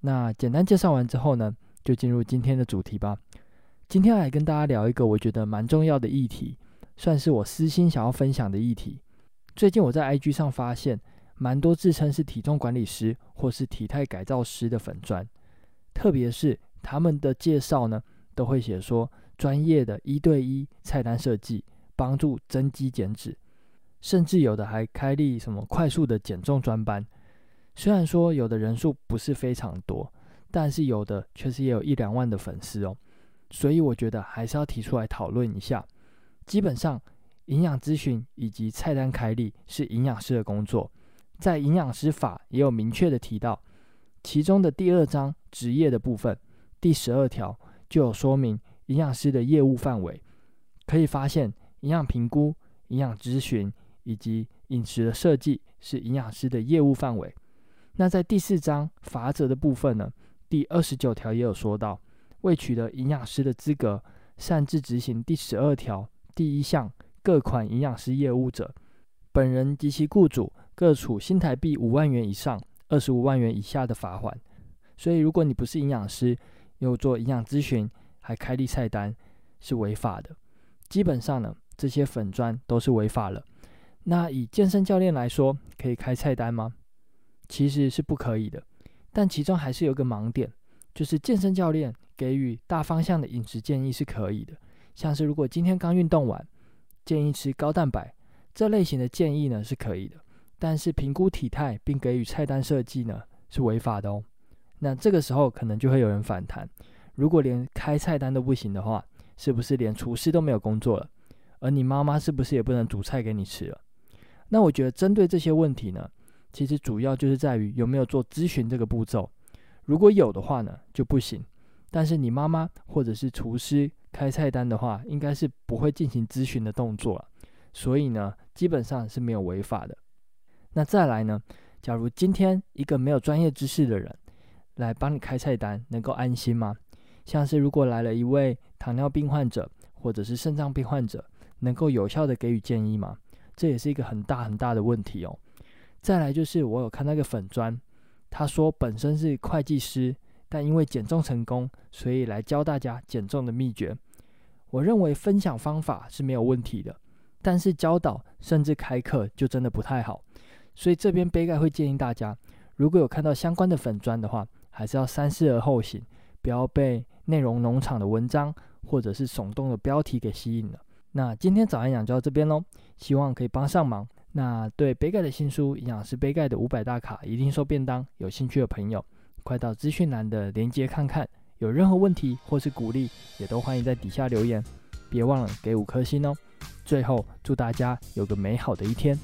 那简单介绍完之后呢，就进入今天的主题吧。今天来跟大家聊一个我觉得蛮重要的议题，算是我私心想要分享的议题。最近我在 IG 上发现，蛮多自称是体重管理师或是体态改造师的粉专，特别是他们的介绍呢，都会写说专业的一对一菜单设计，帮助增肌减脂，甚至有的还开立什么快速的减重专班。虽然说有的人数不是非常多，但是有的确实也有一两万的粉丝哦。所以我觉得还是要提出来讨论一下。基本上，营养咨询以及菜单开立是营养师的工作，在营养师法也有明确的提到，其中的第二章职业的部分，第十二条就有说明营养师的业务范围。可以发现，营养评估、营养咨询以及饮食的设计是营养师的业务范围。那在第四章罚则的部分呢，第二十九条也有说到。未取得营养师的资格，擅自执行第十二条第一项各款营养师业务者，本人及其雇主各处新台币五万元以上二十五万元以下的罚锾。所以，如果你不是营养师，又做营养咨询，还开立菜单，是违法的。基本上呢，这些粉砖都是违法了。那以健身教练来说，可以开菜单吗？其实是不可以的。但其中还是有个盲点，就是健身教练。给予大方向的饮食建议是可以的，像是如果今天刚运动完，建议吃高蛋白这类型的建议呢是可以的。但是评估体态并给予菜单设计呢是违法的哦。那这个时候可能就会有人反弹：如果连开菜单都不行的话，是不是连厨师都没有工作了？而你妈妈是不是也不能煮菜给你吃了？那我觉得针对这些问题呢，其实主要就是在于有没有做咨询这个步骤。如果有的话呢，就不行。但是你妈妈或者是厨师开菜单的话，应该是不会进行咨询的动作了，所以呢，基本上是没有违法的。那再来呢，假如今天一个没有专业知识的人来帮你开菜单，能够安心吗？像是如果来了一位糖尿病患者或者是肾脏病患者，能够有效的给予建议吗？这也是一个很大很大的问题哦。再来就是我有看那个粉砖，他说本身是会计师。但因为减重成功，所以来教大家减重的秘诀。我认为分享方法是没有问题的，但是教导甚至开课就真的不太好。所以这边杯盖会建议大家，如果有看到相关的粉砖的话，还是要三思而后行，不要被内容农场的文章或者是耸动的标题给吸引了。那今天早安讲就到这边喽，希望可以帮上忙。那对杯盖的新书《营养师杯盖的五百大卡一定瘦便当》有兴趣的朋友，快到资讯栏的连接看看，有任何问题或是鼓励，也都欢迎在底下留言。别忘了给五颗星哦。最后，祝大家有个美好的一天。